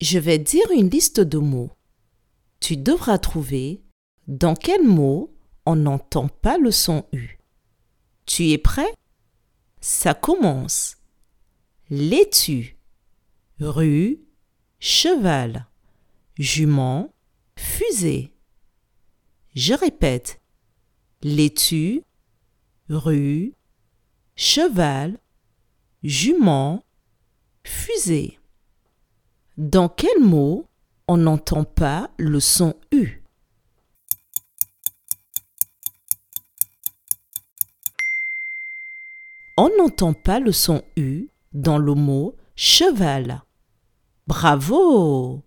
Je vais dire une liste de mots. Tu devras trouver dans quel mot on n'entend pas le son U. Tu es prêt? Ça commence. Laitue, rue, cheval, jument, fusée. Je répète. Laitue, rue, cheval, jument, fusée. Dans quel mot on n'entend pas le son U? On n'entend pas le son U dans le mot cheval. Bravo